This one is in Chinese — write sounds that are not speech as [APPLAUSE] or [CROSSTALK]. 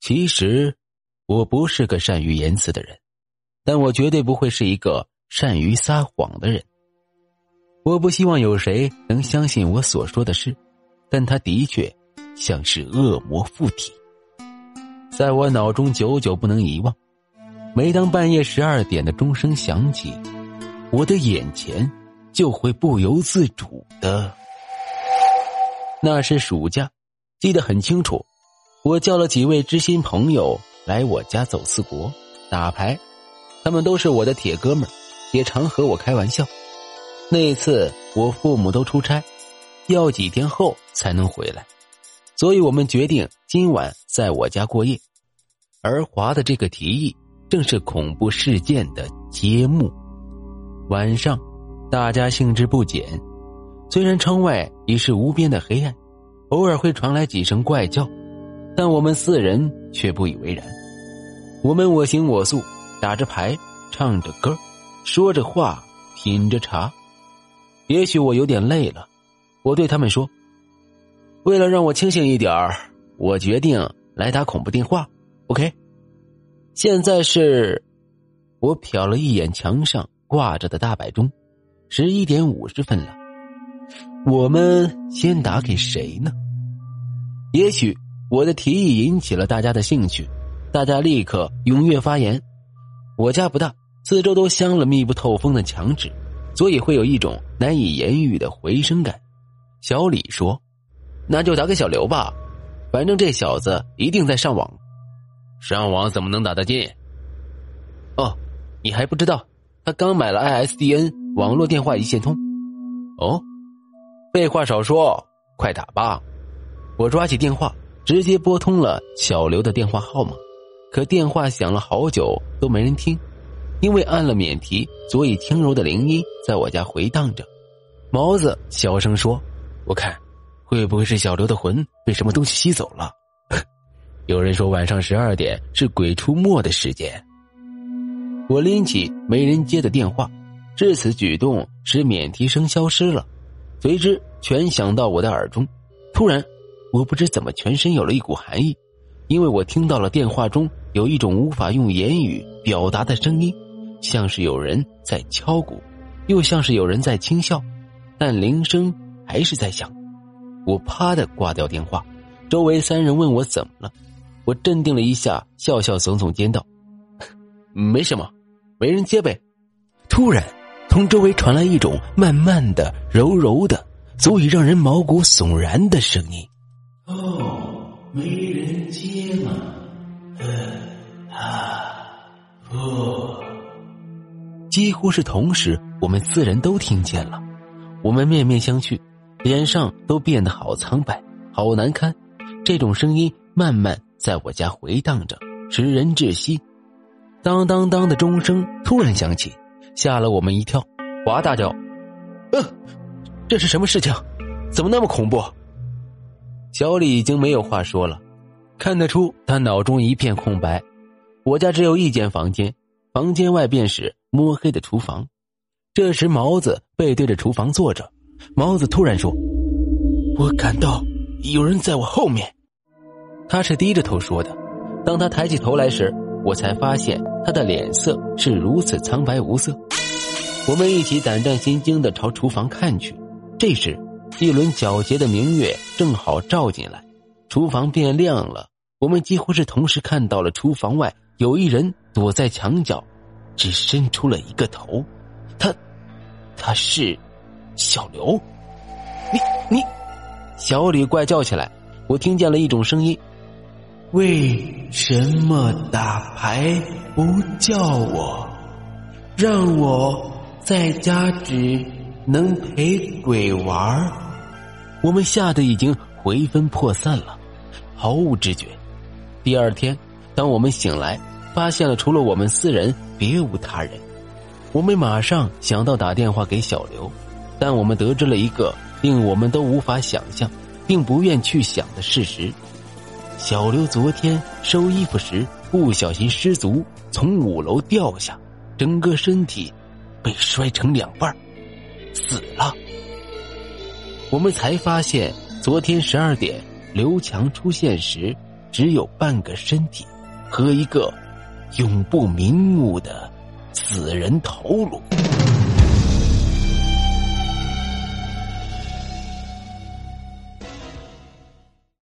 其实，我不是个善于言辞的人，但我绝对不会是一个善于撒谎的人。我不希望有谁能相信我所说的事，但他的确像是恶魔附体，在我脑中久久不能遗忘。每当半夜十二点的钟声响起，我的眼前就会不由自主的。那是暑假，记得很清楚。我叫了几位知心朋友来我家走四国打牌，他们都是我的铁哥们也常和我开玩笑。那次我父母都出差，要几天后才能回来，所以我们决定今晚在我家过夜。而华的这个提议正是恐怖事件的揭幕。晚上，大家兴致不减，虽然窗外已是无边的黑暗，偶尔会传来几声怪叫。但我们四人却不以为然，我们我行我素，打着牌，唱着歌，说着话，品着茶。也许我有点累了，我对他们说：“为了让我清醒一点儿，我决定来打恐怖电话。”OK，现在是，我瞟了一眼墙上挂着的大摆钟，十一点五十分了。我们先打给谁呢？也许。我的提议引起了大家的兴趣，大家立刻踊跃发言。我家不大，四周都镶了密不透风的墙纸，所以会有一种难以言喻的回声感。小李说：“那就打给小刘吧，反正这小子一定在上网。上网怎么能打得进？哦，你还不知道，他刚买了 ISDN 网络电话一线通。哦，废话少说，快打吧！我抓起电话。”直接拨通了小刘的电话号码，可电话响了好久都没人听，因为按了免提，所以轻柔的铃音在我家回荡着。毛子小声说：“我看，会不会是小刘的魂被什么东西吸走了？” [LAUGHS] 有人说晚上十二点是鬼出没的时间。我拎起没人接的电话，至此举动使免提声消失了，随之全响到我的耳中，突然。我不知怎么全身有了一股寒意，因为我听到了电话中有一种无法用言语表达的声音，像是有人在敲鼓，又像是有人在轻笑，但铃声还是在响。我啪的挂掉电话，周围三人问我怎么了，我镇定了一下，笑笑耸耸肩道：“没什么，没人接呗。”突然，从周围传来一种慢慢的、柔柔的，足以让人毛骨悚然的声音。几乎是同时，我们四人都听见了。我们面面相觑，脸上都变得好苍白，好难堪。这种声音慢慢在我家回荡着，使人窒息。当当当的钟声突然响起，吓了我们一跳。华大叫：“呃，这是什么事情？怎么那么恐怖？”小李已经没有话说了，看得出他脑中一片空白。我家只有一间房间，房间外便是摸黑的厨房。这时，毛子背对着厨房坐着。毛子突然说：“我感到有人在我后面。”他是低着头说的。当他抬起头来时，我才发现他的脸色是如此苍白无色。我们一起胆战心惊的朝厨房看去，这时。一轮皎洁的明月正好照进来，厨房变亮了。我们几乎是同时看到了厨房外有一人躲在墙角，只伸出了一个头。他，他是小刘。你你，小李怪叫起来。我听见了一种声音：“为什么打牌不叫我？让我在家只能陪鬼玩？”我们吓得已经魂飞魄散了，毫无知觉。第二天，当我们醒来，发现了除了我们四人，别无他人。我们马上想到打电话给小刘，但我们得知了一个令我们都无法想象，并不愿去想的事实：小刘昨天收衣服时不小心失足，从五楼掉下，整个身体被摔成两半，死了。我们才发现，昨天十二点刘强出现时，只有半个身体和一个永不瞑目的死人头颅。